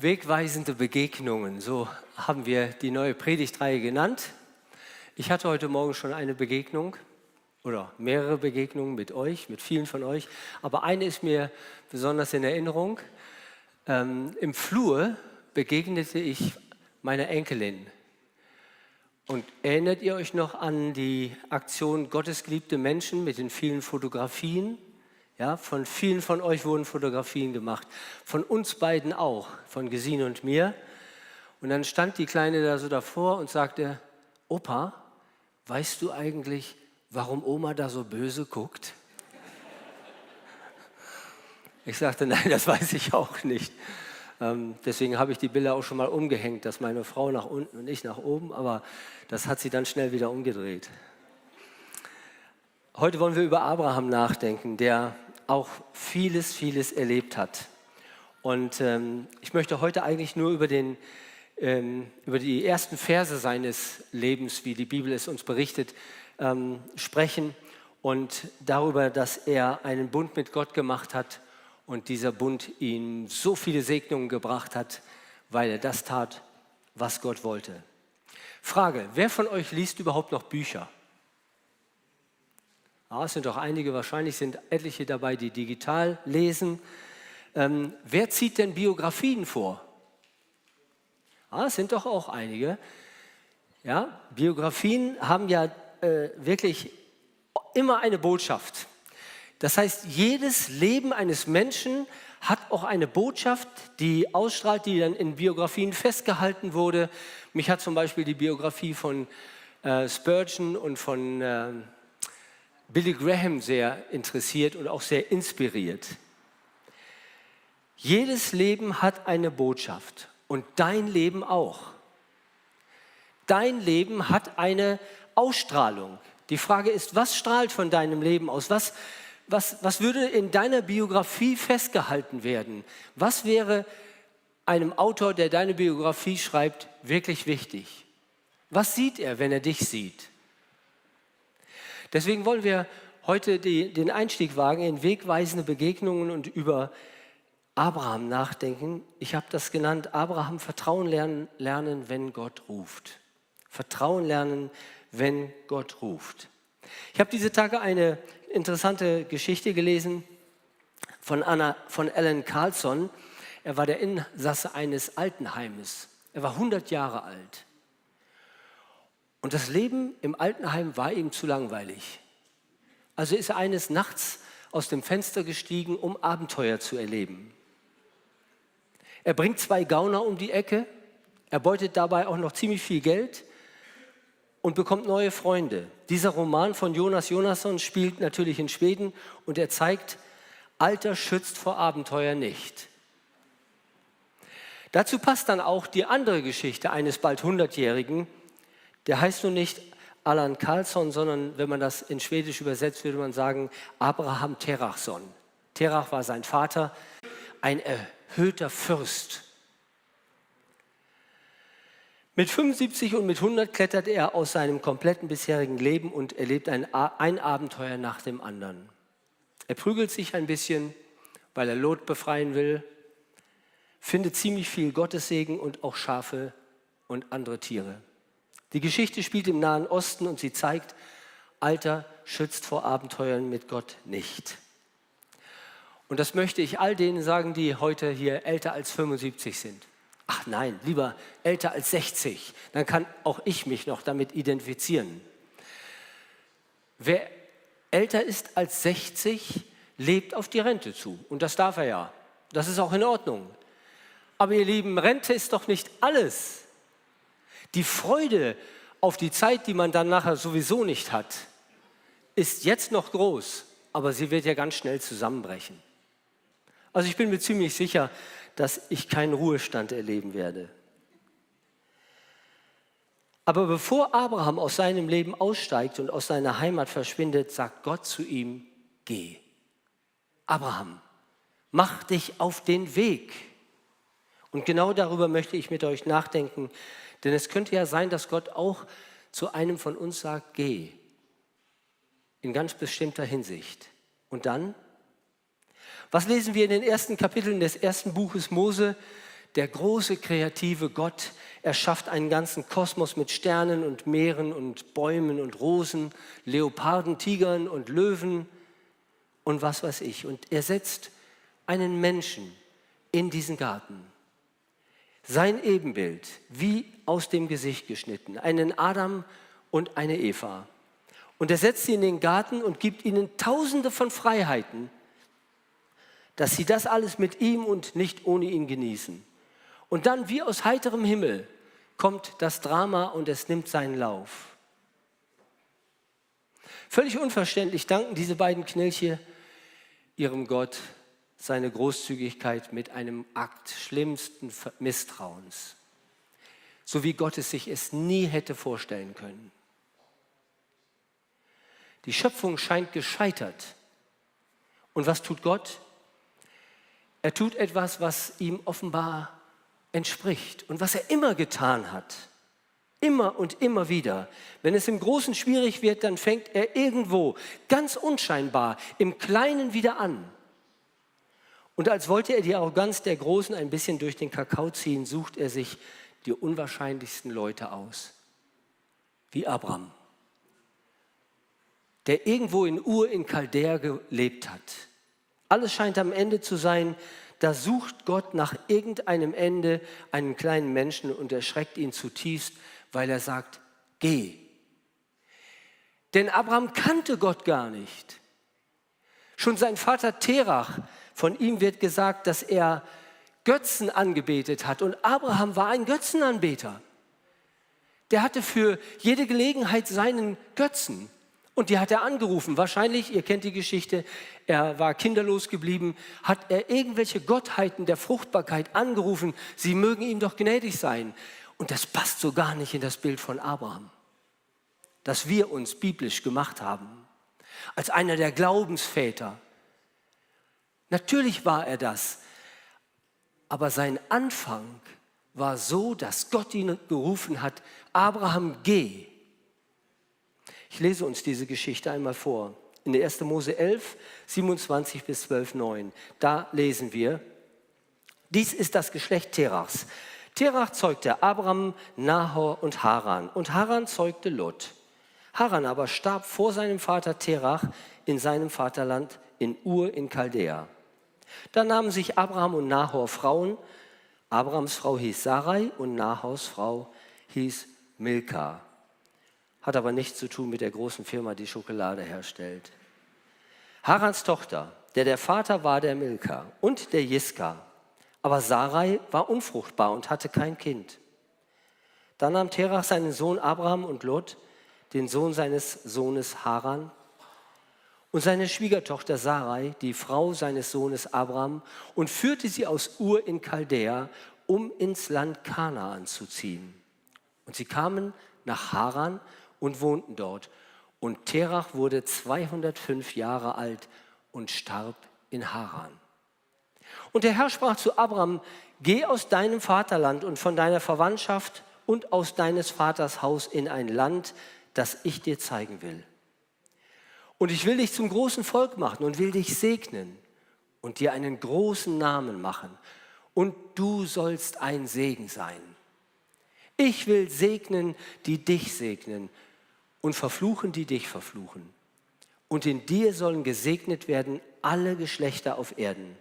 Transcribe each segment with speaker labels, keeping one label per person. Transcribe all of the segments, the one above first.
Speaker 1: Wegweisende Begegnungen, so haben wir die neue Predigtreihe genannt. Ich hatte heute Morgen schon eine Begegnung oder mehrere Begegnungen mit euch, mit vielen von euch, aber eine ist mir besonders in Erinnerung. Ähm, Im Flur begegnete ich meiner Enkelin. Und erinnert ihr euch noch an die Aktion Gottesgeliebte Menschen mit den vielen Fotografien? Ja, von vielen von euch wurden Fotografien gemacht. Von uns beiden auch, von Gesine und mir. Und dann stand die Kleine da so davor und sagte, Opa, weißt du eigentlich, warum Oma da so böse guckt? Ich sagte, nein, das weiß ich auch nicht. Ähm, deswegen habe ich die Bilder auch schon mal umgehängt, dass meine Frau nach unten und ich nach oben, aber das hat sie dann schnell wieder umgedreht. Heute wollen wir über Abraham nachdenken, der auch vieles, vieles erlebt hat. Und ähm, ich möchte heute eigentlich nur über, den, ähm, über die ersten Verse seines Lebens, wie die Bibel es uns berichtet, ähm, sprechen und darüber, dass er einen Bund mit Gott gemacht hat und dieser Bund ihm so viele Segnungen gebracht hat, weil er das tat, was Gott wollte. Frage, wer von euch liest überhaupt noch Bücher? Ja, es sind doch einige, wahrscheinlich sind etliche dabei, die digital lesen. Ähm, wer zieht denn Biografien vor? Ja, es sind doch auch einige. Ja, Biografien haben ja äh, wirklich immer eine Botschaft. Das heißt, jedes Leben eines Menschen hat auch eine Botschaft, die ausstrahlt, die dann in Biografien festgehalten wurde. Mich hat zum Beispiel die Biografie von äh, Spurgeon und von äh, Billy Graham sehr interessiert und auch sehr inspiriert. Jedes Leben hat eine Botschaft und dein Leben auch. Dein Leben hat eine Ausstrahlung. Die Frage ist, was strahlt von deinem Leben aus? Was, was, was würde in deiner Biografie festgehalten werden? Was wäre einem Autor, der deine Biografie schreibt, wirklich wichtig? Was sieht er, wenn er dich sieht? Deswegen wollen wir heute die, den Einstieg wagen in wegweisende Begegnungen und über Abraham nachdenken. Ich habe das genannt, Abraham Vertrauen lernen, lernen, wenn Gott ruft. Vertrauen lernen, wenn Gott ruft. Ich habe diese Tage eine interessante Geschichte gelesen von, Anna, von Alan Carlson. Er war der Insasse eines Altenheimes. Er war 100 Jahre alt. Und das Leben im Altenheim war ihm zu langweilig. Also ist er eines Nachts aus dem Fenster gestiegen, um Abenteuer zu erleben. Er bringt zwei Gauner um die Ecke, er beutet dabei auch noch ziemlich viel Geld und bekommt neue Freunde. Dieser Roman von Jonas Jonasson spielt natürlich in Schweden und er zeigt, Alter schützt vor Abenteuer nicht. Dazu passt dann auch die andere Geschichte eines bald 100-Jährigen, der heißt nun nicht Alan Karlsson, sondern wenn man das in Schwedisch übersetzt, würde man sagen Abraham Terachson. Terach war sein Vater, ein erhöhter Fürst. Mit 75 und mit 100 klettert er aus seinem kompletten bisherigen Leben und erlebt ein, ein Abenteuer nach dem anderen. Er prügelt sich ein bisschen, weil er Lot befreien will, findet ziemlich viel Gottessegen und auch Schafe und andere Tiere. Die Geschichte spielt im Nahen Osten und sie zeigt, Alter schützt vor Abenteuern mit Gott nicht. Und das möchte ich all denen sagen, die heute hier älter als 75 sind. Ach nein, lieber älter als 60, dann kann auch ich mich noch damit identifizieren. Wer älter ist als 60, lebt auf die Rente zu. Und das darf er ja. Das ist auch in Ordnung. Aber ihr Lieben, Rente ist doch nicht alles. Die Freude auf die Zeit, die man dann nachher sowieso nicht hat, ist jetzt noch groß, aber sie wird ja ganz schnell zusammenbrechen. Also ich bin mir ziemlich sicher, dass ich keinen Ruhestand erleben werde. Aber bevor Abraham aus seinem Leben aussteigt und aus seiner Heimat verschwindet, sagt Gott zu ihm, geh. Abraham, mach dich auf den Weg. Und genau darüber möchte ich mit euch nachdenken, denn es könnte ja sein, dass Gott auch zu einem von uns sagt, geh. In ganz bestimmter Hinsicht. Und dann? Was lesen wir in den ersten Kapiteln des ersten Buches Mose? der große kreative Gott. Er schafft einen ganzen Kosmos mit Sternen und Meeren und Bäumen und Rosen, Leoparden, Tigern und Löwen und was weiß ich. Und er setzt einen Menschen in diesen Garten. Sein Ebenbild, wie aus dem Gesicht geschnitten, einen Adam und eine Eva. Und er setzt sie in den Garten und gibt ihnen tausende von Freiheiten, dass sie das alles mit ihm und nicht ohne ihn genießen. Und dann wie aus heiterem Himmel kommt das Drama und es nimmt seinen Lauf. Völlig unverständlich danken diese beiden Knilche ihrem Gott seine Großzügigkeit mit einem Akt schlimmsten Misstrauens, so wie Gott es sich es nie hätte vorstellen können. Die Schöpfung scheint gescheitert. Und was tut Gott? Er tut etwas, was ihm offenbar entspricht und was er immer getan hat. Immer und immer wieder. Wenn es im Großen schwierig wird, dann fängt er irgendwo ganz unscheinbar im Kleinen wieder an. Und als wollte er die Arroganz der Großen ein bisschen durch den Kakao ziehen, sucht er sich die unwahrscheinlichsten Leute aus. Wie Abraham, der irgendwo in Ur in Chaldea gelebt hat. Alles scheint am Ende zu sein, da sucht Gott nach irgendeinem Ende einen kleinen Menschen und erschreckt ihn zutiefst, weil er sagt, geh. Denn Abraham kannte Gott gar nicht. Schon sein Vater Terach, von ihm wird gesagt, dass er Götzen angebetet hat. Und Abraham war ein Götzenanbeter. Der hatte für jede Gelegenheit seinen Götzen. Und die hat er angerufen. Wahrscheinlich, ihr kennt die Geschichte, er war kinderlos geblieben, hat er irgendwelche Gottheiten der Fruchtbarkeit angerufen, sie mögen ihm doch gnädig sein. Und das passt so gar nicht in das Bild von Abraham, das wir uns biblisch gemacht haben, als einer der Glaubensväter. Natürlich war er das, aber sein Anfang war so, dass Gott ihn gerufen hat, Abraham, geh. Ich lese uns diese Geschichte einmal vor. In der 1. Mose 11, 27 bis 12, 9. Da lesen wir, dies ist das Geschlecht Terachs. Terach zeugte Abraham, Nahor und Haran. Und Haran zeugte Lot. Haran aber starb vor seinem Vater Terach in seinem Vaterland in Ur in Chaldea. Da nahmen sich Abraham und Nahor Frauen. Abrahams Frau hieß Sarai und Nahors Frau hieß Milka hat aber nichts zu tun mit der großen Firma, die Schokolade herstellt. Harans Tochter, der der Vater war der Milka und der Jiska, aber Sarai war unfruchtbar und hatte kein Kind. Dann nahm Terach seinen Sohn Abraham und Lot, den Sohn seines Sohnes Haran, und seine Schwiegertochter Sarai, die Frau seines Sohnes Abraham, und führte sie aus Ur in Chaldea, um ins Land Kanaan zu ziehen. Und sie kamen nach Haran und wohnten dort. Und Terach wurde 205 Jahre alt und starb in Haran. Und der Herr sprach zu Abraham, geh aus deinem Vaterland und von deiner Verwandtschaft und aus deines Vaters Haus in ein Land, das ich dir zeigen will. Und ich will dich zum großen Volk machen und will dich segnen und dir einen großen Namen machen. Und du sollst ein Segen sein. Ich will segnen, die dich segnen und verfluchen, die dich verfluchen. Und in dir sollen gesegnet werden alle Geschlechter auf Erden.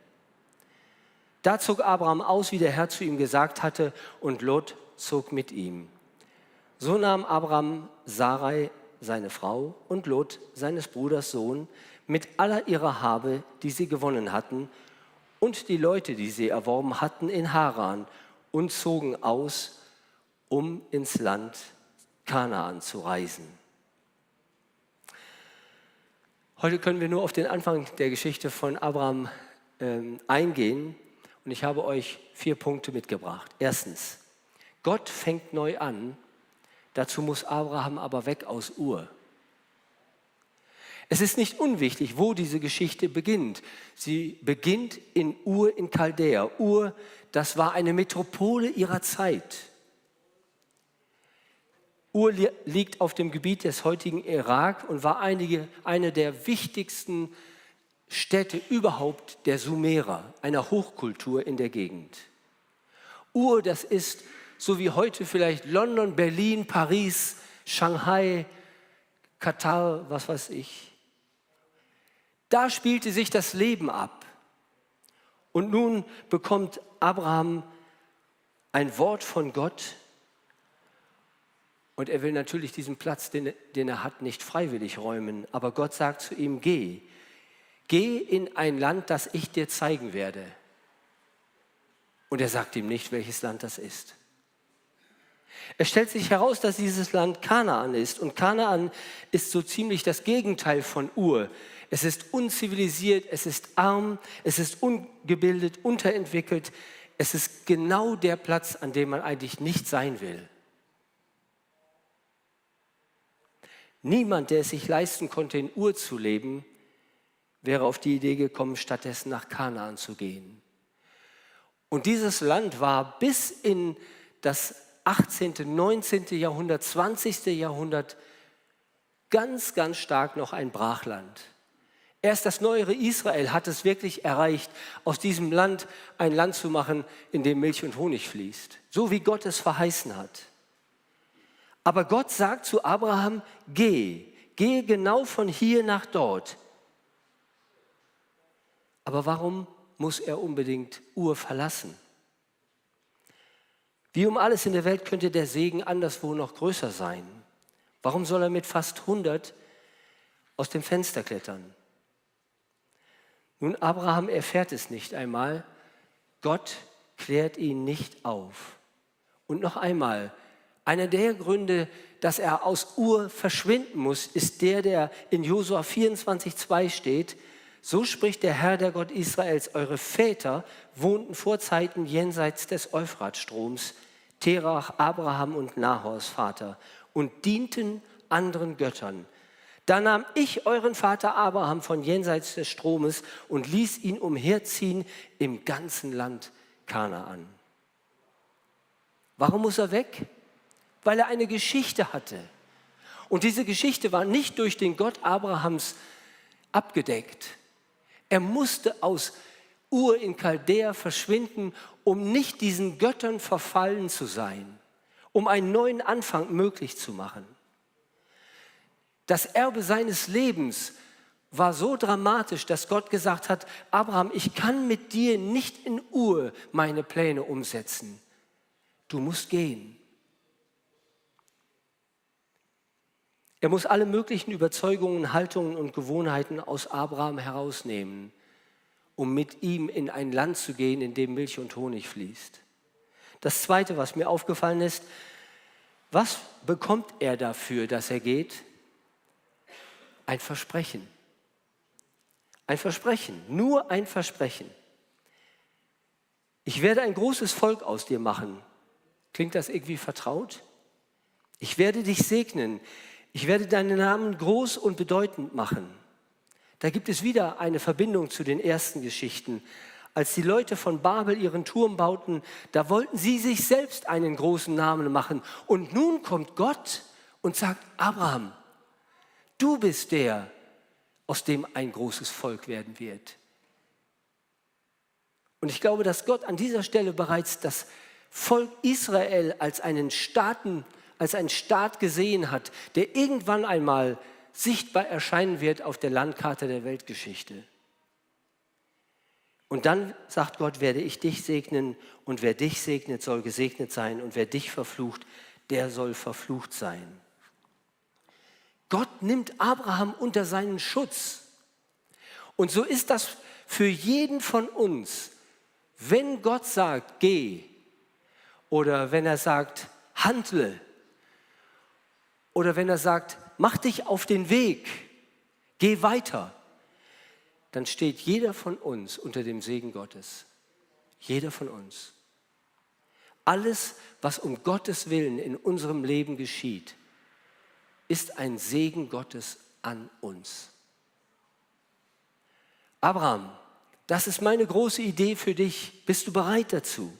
Speaker 1: Da zog Abraham aus, wie der Herr zu ihm gesagt hatte, und Lot zog mit ihm. So nahm Abraham Sarai, seine Frau, und Lot, seines Bruders Sohn, mit aller ihrer Habe, die sie gewonnen hatten, und die Leute, die sie erworben hatten, in Haran und zogen aus, um ins Land Kanaan zu reisen. Heute können wir nur auf den Anfang der Geschichte von Abraham ähm, eingehen und ich habe euch vier Punkte mitgebracht. Erstens, Gott fängt neu an, dazu muss Abraham aber weg aus Ur. Es ist nicht unwichtig, wo diese Geschichte beginnt. Sie beginnt in Ur in Chaldea. Ur, das war eine Metropole ihrer Zeit. Ur liegt auf dem Gebiet des heutigen Irak und war einige, eine der wichtigsten Städte überhaupt der Sumerer, einer Hochkultur in der Gegend. Ur, das ist so wie heute vielleicht London, Berlin, Paris, Shanghai, Katar, was weiß ich. Da spielte sich das Leben ab. Und nun bekommt Abraham ein Wort von Gott und er will natürlich diesen Platz, den, den, er hat, nicht freiwillig räumen. Aber Gott sagt zu ihm, geh, geh in ein Land, das ich dir zeigen werde. Und er sagt ihm nicht, welches Land das ist. Es stellt sich heraus, dass dieses Land Kanaan ist. Und Kanaan ist so ziemlich das Gegenteil von Ur. Es ist unzivilisiert, es ist arm, es ist ungebildet, unterentwickelt. Es ist genau der Platz, an dem man eigentlich nicht sein will. Niemand, der es sich leisten konnte, in Ur zu leben, wäre auf die Idee gekommen, stattdessen nach Kanaan zu gehen. Und dieses Land war bis in das 18., 19. Jahrhundert, 20. Jahrhundert ganz, ganz stark noch ein Brachland. Erst das neuere Israel hat es wirklich erreicht, aus diesem Land ein Land zu machen, in dem Milch und Honig fließt, so wie Gott es verheißen hat. Aber Gott sagt zu Abraham, geh, geh genau von hier nach dort. Aber warum muss er unbedingt Ur verlassen? Wie um alles in der Welt könnte der Segen anderswo noch größer sein. Warum soll er mit fast 100 aus dem Fenster klettern? Nun, Abraham erfährt es nicht einmal. Gott klärt ihn nicht auf. Und noch einmal, einer der Gründe, dass er aus Ur verschwinden muss, ist der, der in Josua 24,2 steht. So spricht der Herr, der Gott Israels, eure Väter wohnten vor Zeiten jenseits des Euphratstroms, Terach, Abraham und Nahors Vater, und dienten anderen Göttern. Da nahm ich euren Vater Abraham von jenseits des Stromes und ließ ihn umherziehen im ganzen Land Kanaan. Warum muss er weg? Weil er eine Geschichte hatte. Und diese Geschichte war nicht durch den Gott Abrahams abgedeckt. Er musste aus Ur in Chaldea verschwinden, um nicht diesen Göttern verfallen zu sein, um einen neuen Anfang möglich zu machen. Das Erbe seines Lebens war so dramatisch, dass Gott gesagt hat, Abraham, ich kann mit dir nicht in Ur meine Pläne umsetzen. Du musst gehen. Er muss alle möglichen Überzeugungen, Haltungen und Gewohnheiten aus Abraham herausnehmen um mit ihm in ein Land zu gehen, in dem Milch und Honig fließt. Das Zweite, was mir aufgefallen ist, was bekommt er dafür, dass er geht? Ein Versprechen. Ein Versprechen, nur ein Versprechen. Ich werde ein großes Volk aus dir machen. Klingt das irgendwie vertraut? Ich werde dich segnen. Ich werde deinen Namen groß und bedeutend machen. Da gibt es wieder eine Verbindung zu den ersten Geschichten. Als die Leute von Babel ihren Turm bauten, da wollten sie sich selbst einen großen Namen machen. Und nun kommt Gott und sagt, Abraham, du bist der, aus dem ein großes Volk werden wird. Und ich glaube, dass Gott an dieser Stelle bereits das Volk Israel als einen Staaten, als einen Staat gesehen hat, der irgendwann einmal sichtbar erscheinen wird auf der Landkarte der Weltgeschichte. Und dann sagt Gott, werde ich dich segnen und wer dich segnet, soll gesegnet sein und wer dich verflucht, der soll verflucht sein. Gott nimmt Abraham unter seinen Schutz. Und so ist das für jeden von uns. Wenn Gott sagt, geh, oder wenn er sagt, handle, oder wenn er sagt, mach dich auf den Weg, geh weiter, dann steht jeder von uns unter dem Segen Gottes. Jeder von uns. Alles, was um Gottes Willen in unserem Leben geschieht, ist ein Segen Gottes an uns. Abraham, das ist meine große Idee für dich. Bist du bereit dazu?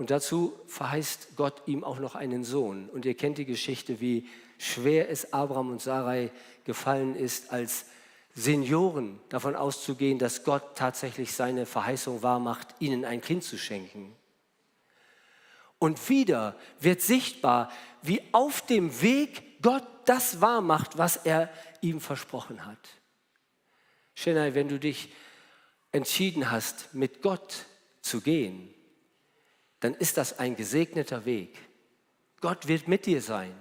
Speaker 1: Und dazu verheißt Gott ihm auch noch einen Sohn. Und ihr kennt die Geschichte, wie schwer es Abraham und Sarai gefallen ist, als Senioren davon auszugehen, dass Gott tatsächlich seine Verheißung wahrmacht, ihnen ein Kind zu schenken. Und wieder wird sichtbar, wie auf dem Weg Gott das wahr macht, was er ihm versprochen hat. Schenai, wenn du dich entschieden hast, mit Gott zu gehen, dann ist das ein gesegneter Weg. Gott wird mit dir sein.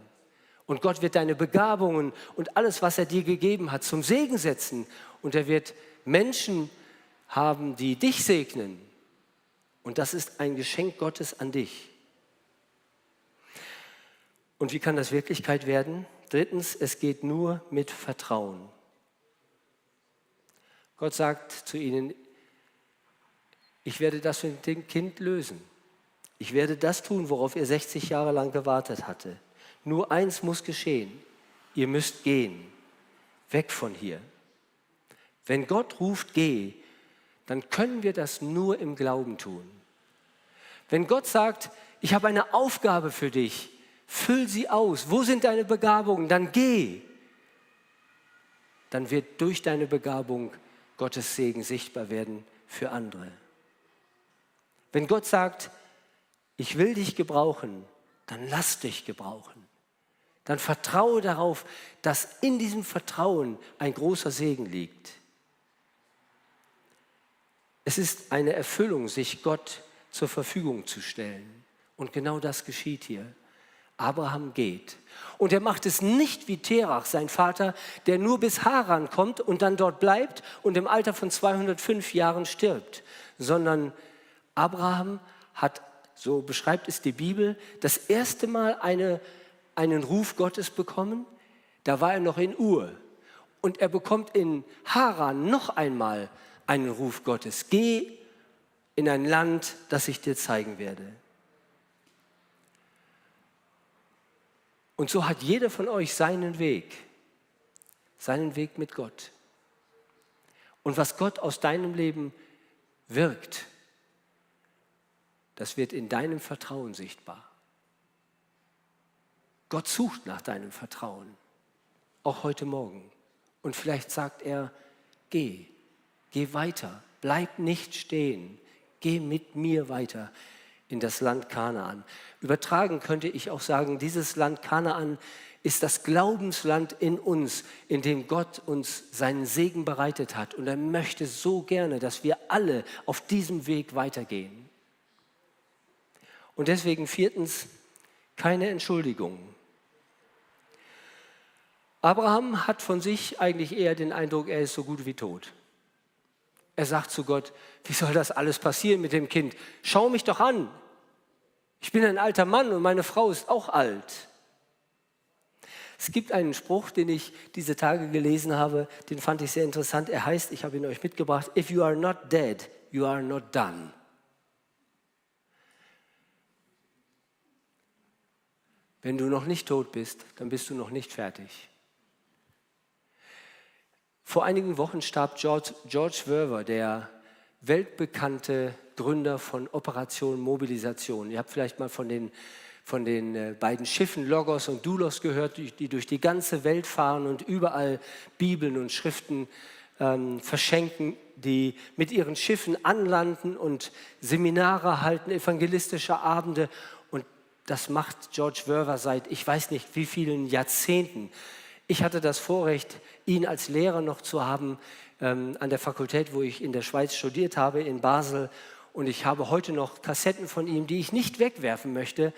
Speaker 1: Und Gott wird deine Begabungen und alles, was er dir gegeben hat, zum Segen setzen. Und er wird Menschen haben, die dich segnen. Und das ist ein Geschenk Gottes an dich. Und wie kann das Wirklichkeit werden? Drittens, es geht nur mit Vertrauen. Gott sagt zu ihnen, ich werde das mit dem Kind lösen. Ich werde das tun, worauf ihr 60 Jahre lang gewartet hatte. Nur eins muss geschehen. Ihr müsst gehen. Weg von hier. Wenn Gott ruft, geh, dann können wir das nur im Glauben tun. Wenn Gott sagt, ich habe eine Aufgabe für dich, füll sie aus. Wo sind deine Begabungen? Dann geh. Dann wird durch deine Begabung Gottes Segen sichtbar werden für andere. Wenn Gott sagt, ich will dich gebrauchen, dann lass dich gebrauchen. Dann vertraue darauf, dass in diesem Vertrauen ein großer Segen liegt. Es ist eine Erfüllung, sich Gott zur Verfügung zu stellen. Und genau das geschieht hier. Abraham geht. Und er macht es nicht wie Terach, sein Vater, der nur bis Haran kommt und dann dort bleibt und im Alter von 205 Jahren stirbt, sondern Abraham hat, so beschreibt es die Bibel, das erste Mal eine, einen Ruf Gottes bekommen. Da war er noch in Ur. Und er bekommt in Haran noch einmal einen Ruf Gottes. Geh in ein Land, das ich dir zeigen werde. Und so hat jeder von euch seinen Weg, seinen Weg mit Gott. Und was Gott aus deinem Leben wirkt, das wird in deinem Vertrauen sichtbar. Gott sucht nach deinem Vertrauen, auch heute Morgen. Und vielleicht sagt er, geh, geh weiter, bleib nicht stehen, geh mit mir weiter in das Land Kanaan. Übertragen könnte ich auch sagen, dieses Land Kanaan ist das Glaubensland in uns, in dem Gott uns seinen Segen bereitet hat. Und er möchte so gerne, dass wir alle auf diesem Weg weitergehen. Und deswegen viertens, keine Entschuldigung. Abraham hat von sich eigentlich eher den Eindruck, er ist so gut wie tot. Er sagt zu Gott, wie soll das alles passieren mit dem Kind? Schau mich doch an. Ich bin ein alter Mann und meine Frau ist auch alt. Es gibt einen Spruch, den ich diese Tage gelesen habe, den fand ich sehr interessant. Er heißt, ich habe ihn euch mitgebracht, If you are not dead, you are not done. Wenn du noch nicht tot bist, dann bist du noch nicht fertig. Vor einigen Wochen starb George, George Verver, der weltbekannte Gründer von Operation Mobilisation. Ihr habt vielleicht mal von den, von den äh, beiden Schiffen Logos und Doulos gehört, die durch die ganze Welt fahren und überall Bibeln und Schriften ähm, verschenken, die mit ihren Schiffen anlanden und Seminare halten, evangelistische Abende. Das macht George Verver seit ich weiß nicht wie vielen Jahrzehnten. Ich hatte das Vorrecht, ihn als Lehrer noch zu haben ähm, an der Fakultät, wo ich in der Schweiz studiert habe, in Basel. Und ich habe heute noch Kassetten von ihm, die ich nicht wegwerfen möchte,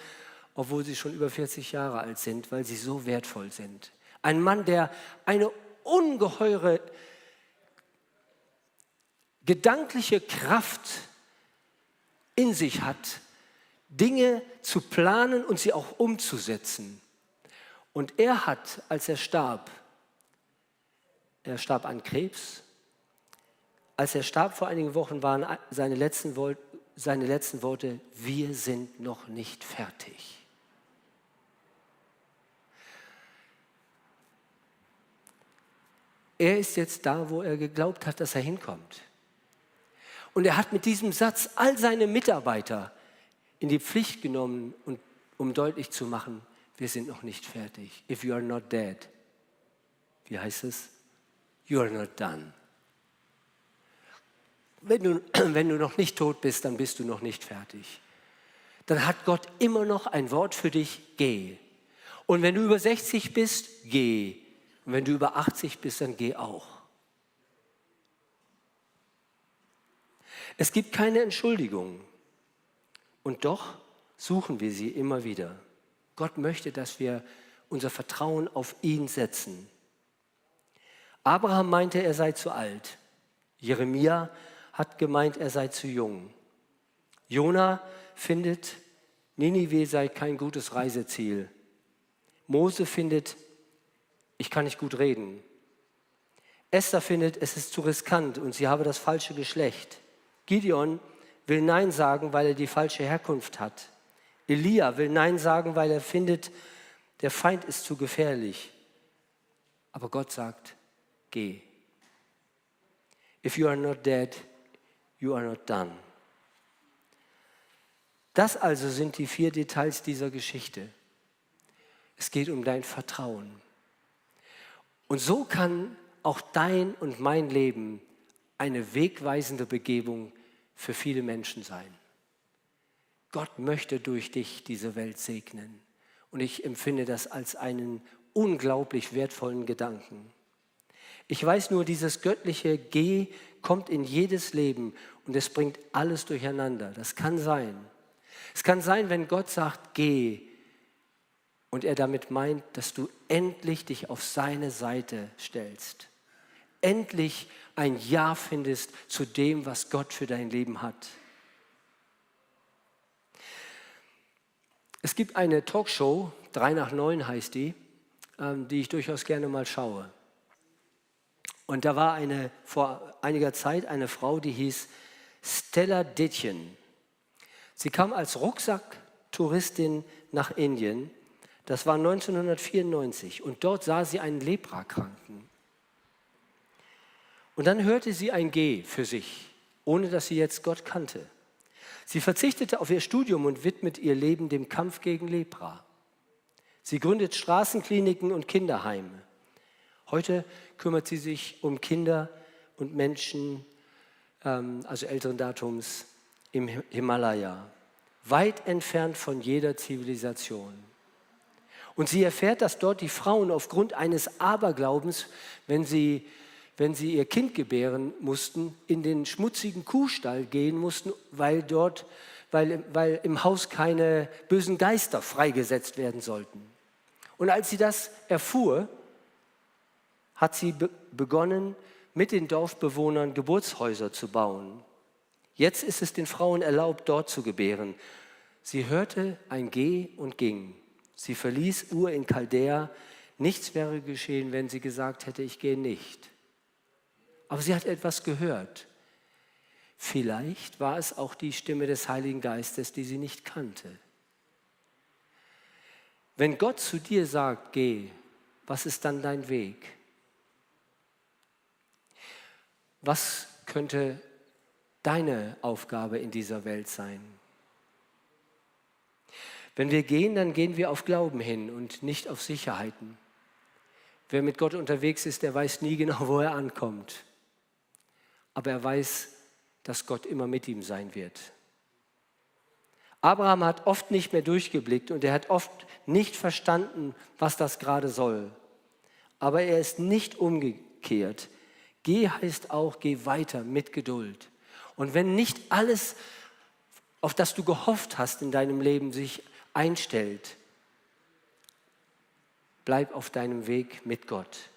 Speaker 1: obwohl sie schon über 40 Jahre alt sind, weil sie so wertvoll sind. Ein Mann, der eine ungeheure gedankliche Kraft in sich hat, Dinge zu planen und sie auch umzusetzen. Und er hat, als er starb, er starb an Krebs, als er starb vor einigen Wochen waren seine letzten, seine letzten Worte, wir sind noch nicht fertig. Er ist jetzt da, wo er geglaubt hat, dass er hinkommt. Und er hat mit diesem Satz all seine Mitarbeiter in die Pflicht genommen, um deutlich zu machen, wir sind noch nicht fertig. If you are not dead, wie heißt es? You are not done. Wenn du, wenn du noch nicht tot bist, dann bist du noch nicht fertig. dann hat Gott immer noch ein Wort für dich, geh. Und wenn du über 60 bist, geh. Und wenn du über 80 bist, dann geh auch. Es gibt keine Entschuldigung. Und doch suchen wir sie immer wieder. Gott möchte, dass wir unser Vertrauen auf ihn setzen. Abraham meinte, er sei zu alt. Jeremia hat gemeint, er sei zu jung. Jona findet, Ninive sei kein gutes Reiseziel. Mose findet, ich kann nicht gut reden. Esther findet, es ist zu riskant und sie habe das falsche Geschlecht. Gideon will Nein sagen, weil er die falsche Herkunft hat. Elia will Nein sagen, weil er findet, der Feind ist zu gefährlich. Aber Gott sagt, geh. If you are not dead, you are not done. Das also sind die vier Details dieser Geschichte. Es geht um dein Vertrauen. Und so kann auch dein und mein Leben eine wegweisende Begebung für viele Menschen sein. Gott möchte durch dich diese Welt segnen. Und ich empfinde das als einen unglaublich wertvollen Gedanken. Ich weiß nur, dieses göttliche Geh kommt in jedes Leben und es bringt alles durcheinander. Das kann sein. Es kann sein, wenn Gott sagt, geh, und er damit meint, dass du endlich dich auf seine Seite stellst. Endlich ein Ja findest zu dem, was Gott für dein Leben hat. Es gibt eine Talkshow, 3 nach 9 heißt die, ähm, die ich durchaus gerne mal schaue. Und da war eine, vor einiger Zeit eine Frau, die hieß Stella Detjen. Sie kam als Rucksacktouristin nach Indien. Das war 1994 und dort sah sie einen Leprakranken. Und dann hörte sie ein G für sich, ohne dass sie jetzt Gott kannte. Sie verzichtete auf ihr Studium und widmet ihr Leben dem Kampf gegen Lepra. Sie gründet Straßenkliniken und Kinderheime. Heute kümmert sie sich um Kinder und Menschen, ähm, also älteren Datums, im Himalaya, weit entfernt von jeder Zivilisation. Und sie erfährt, dass dort die Frauen aufgrund eines Aberglaubens, wenn sie, wenn sie ihr Kind gebären mussten, in den schmutzigen Kuhstall gehen mussten, weil dort, weil, weil im Haus keine bösen Geister freigesetzt werden sollten. Und als sie das erfuhr, hat sie be begonnen, mit den Dorfbewohnern Geburtshäuser zu bauen. Jetzt ist es den Frauen erlaubt, dort zu gebären. Sie hörte ein Geh und ging. Sie verließ Ur in Chaldea. Nichts wäre geschehen, wenn sie gesagt hätte, ich gehe nicht. Aber sie hat etwas gehört. Vielleicht war es auch die Stimme des Heiligen Geistes, die sie nicht kannte. Wenn Gott zu dir sagt, geh, was ist dann dein Weg? Was könnte deine Aufgabe in dieser Welt sein? Wenn wir gehen, dann gehen wir auf Glauben hin und nicht auf Sicherheiten. Wer mit Gott unterwegs ist, der weiß nie genau, wo er ankommt. Aber er weiß, dass Gott immer mit ihm sein wird. Abraham hat oft nicht mehr durchgeblickt und er hat oft nicht verstanden, was das gerade soll. Aber er ist nicht umgekehrt. Geh heißt auch, geh weiter mit Geduld. Und wenn nicht alles, auf das du gehofft hast in deinem Leben, sich einstellt, bleib auf deinem Weg mit Gott.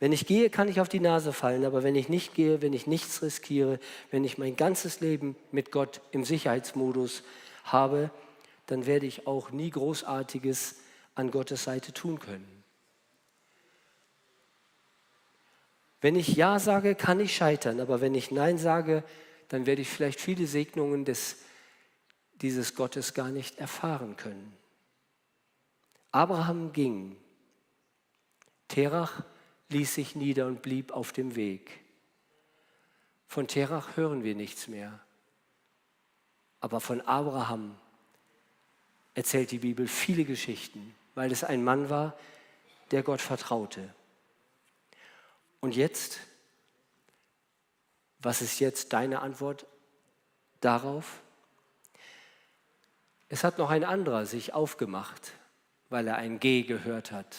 Speaker 1: Wenn ich gehe, kann ich auf die Nase fallen, aber wenn ich nicht gehe, wenn ich nichts riskiere, wenn ich mein ganzes Leben mit Gott im Sicherheitsmodus habe, dann werde ich auch nie Großartiges an Gottes Seite tun können. Wenn ich Ja sage, kann ich scheitern, aber wenn ich Nein sage, dann werde ich vielleicht viele Segnungen des, dieses Gottes gar nicht erfahren können. Abraham ging. Terach ließ sich nieder und blieb auf dem Weg. Von Terach hören wir nichts mehr. Aber von Abraham erzählt die Bibel viele Geschichten, weil es ein Mann war, der Gott vertraute. Und jetzt? Was ist jetzt deine Antwort darauf? Es hat noch ein anderer sich aufgemacht, weil er ein Geh gehört hat.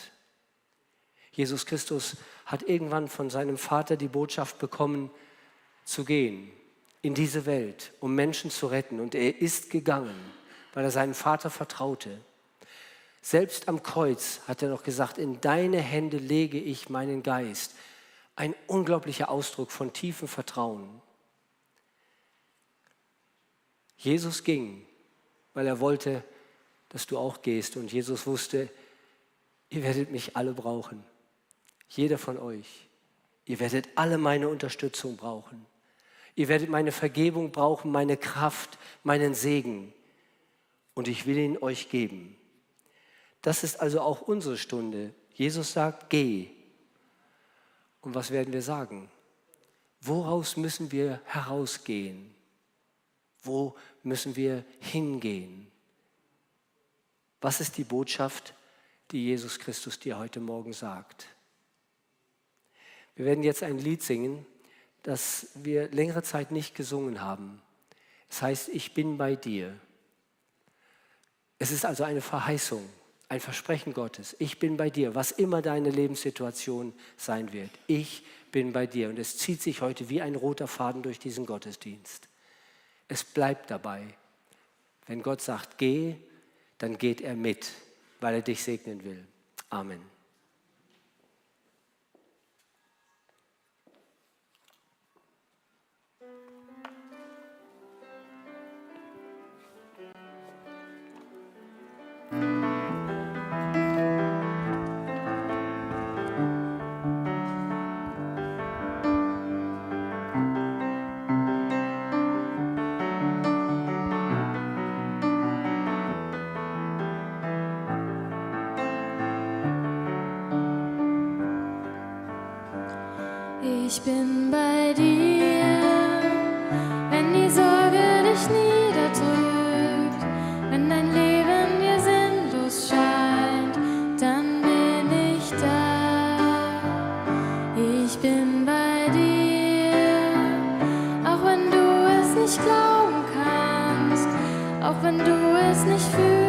Speaker 1: Jesus Christus hat irgendwann von seinem Vater die Botschaft bekommen, zu gehen in diese Welt, um Menschen zu retten. Und er ist gegangen, weil er seinem Vater vertraute. Selbst am Kreuz hat er noch gesagt, in deine Hände lege ich meinen Geist. Ein unglaublicher Ausdruck von tiefem Vertrauen. Jesus ging, weil er wollte, dass du auch gehst. Und Jesus wusste, ihr werdet mich alle brauchen. Jeder von euch. Ihr werdet alle meine Unterstützung brauchen. Ihr werdet meine Vergebung brauchen, meine Kraft, meinen Segen. Und ich will ihn euch geben. Das ist also auch unsere Stunde. Jesus sagt, geh. Und was werden wir sagen? Woraus müssen wir herausgehen? Wo müssen wir hingehen? Was ist die Botschaft, die Jesus Christus dir heute Morgen sagt? Wir werden jetzt ein Lied singen, das wir längere Zeit nicht gesungen haben. Es heißt, ich bin bei dir. Es ist also eine Verheißung, ein Versprechen Gottes. Ich bin bei dir, was immer deine Lebenssituation sein wird. Ich bin bei dir. Und es zieht sich heute wie ein roter Faden durch diesen Gottesdienst. Es bleibt dabei. Wenn Gott sagt, geh, dann geht er mit, weil er dich segnen will. Amen.
Speaker 2: Ich bin bei dir, wenn die Sorge dich niederdrückt, wenn dein Leben dir sinnlos scheint, dann bin ich da. Ich bin bei dir, auch wenn du es nicht glauben kannst, auch wenn du es nicht fühlen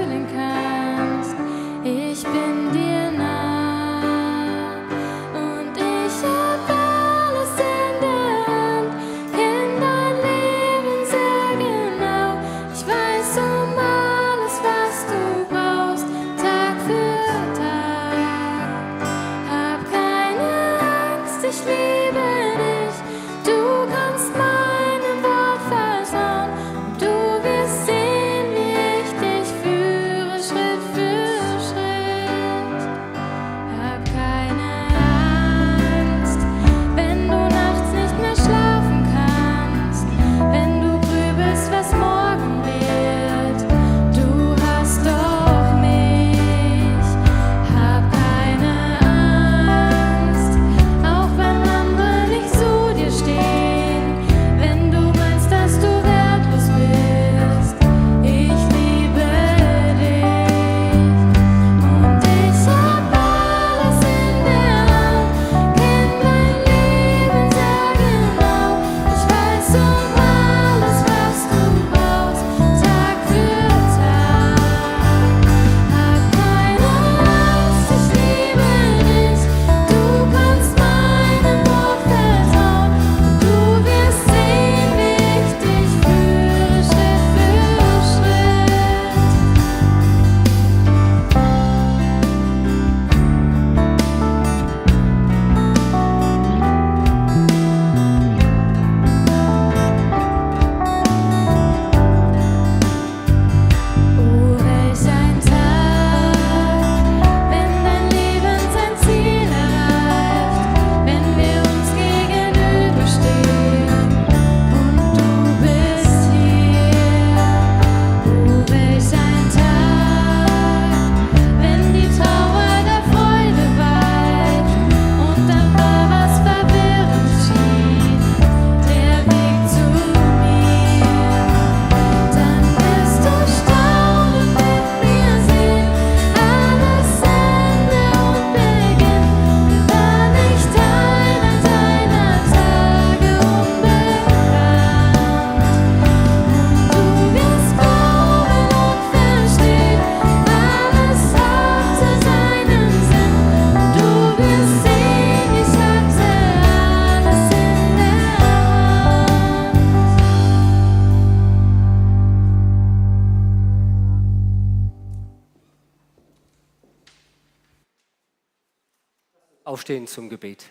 Speaker 1: aufstehen zum Gebet.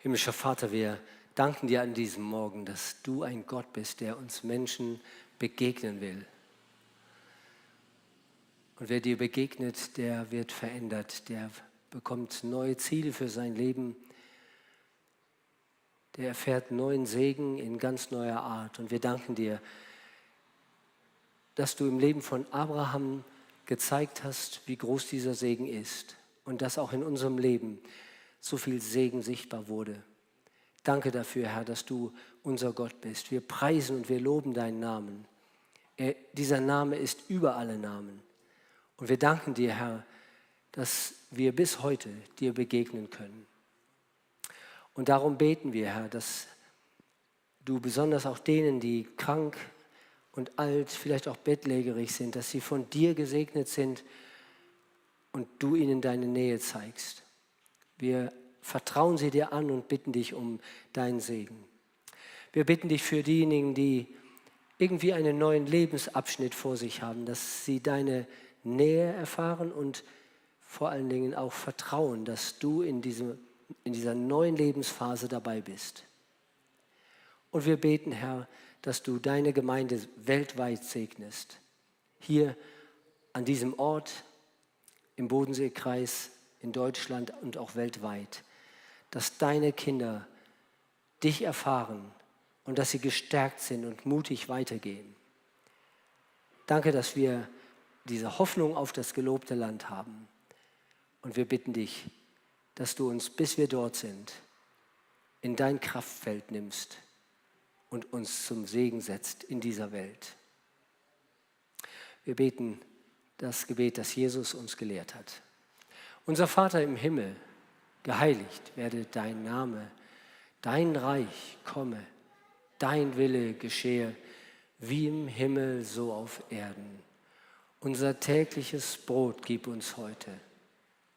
Speaker 1: Himmlischer Vater, wir danken dir an diesem Morgen, dass du ein Gott bist, der uns Menschen begegnen will. Und wer dir begegnet, der wird verändert, der bekommt neue Ziele für sein Leben, der erfährt neuen Segen in ganz neuer Art. Und wir danken dir, dass du im Leben von Abraham gezeigt hast, wie groß dieser Segen ist und dass auch in unserem Leben so viel Segen sichtbar wurde. Danke dafür, Herr, dass du unser Gott bist. Wir preisen und wir loben deinen Namen. Er, dieser Name ist über alle Namen. Und wir danken dir, Herr, dass wir bis heute dir begegnen können. Und darum beten wir, Herr, dass du besonders auch denen, die krank und alt, vielleicht auch bettlägerig sind, dass sie von dir gesegnet sind und du ihnen deine Nähe zeigst. Wir vertrauen sie dir an und bitten dich um deinen Segen. Wir bitten dich für diejenigen, die irgendwie einen neuen Lebensabschnitt vor sich haben, dass sie deine Nähe erfahren und vor allen Dingen auch vertrauen, dass du in, diesem, in dieser neuen Lebensphase dabei bist. Und wir beten, Herr, dass du deine Gemeinde weltweit segnest. Hier an diesem Ort, im Bodenseekreis, in Deutschland und auch weltweit dass deine Kinder dich erfahren und dass sie gestärkt sind und mutig weitergehen. Danke, dass wir diese Hoffnung auf das gelobte Land haben. Und wir bitten dich, dass du uns, bis wir dort sind, in dein Kraftfeld nimmst und uns zum Segen setzt in dieser Welt. Wir beten das Gebet, das Jesus uns gelehrt hat. Unser Vater im Himmel, geheiligt werde dein Name, dein Reich komme, dein Wille geschehe, wie im Himmel so auf Erden. Unser tägliches Brot gib uns heute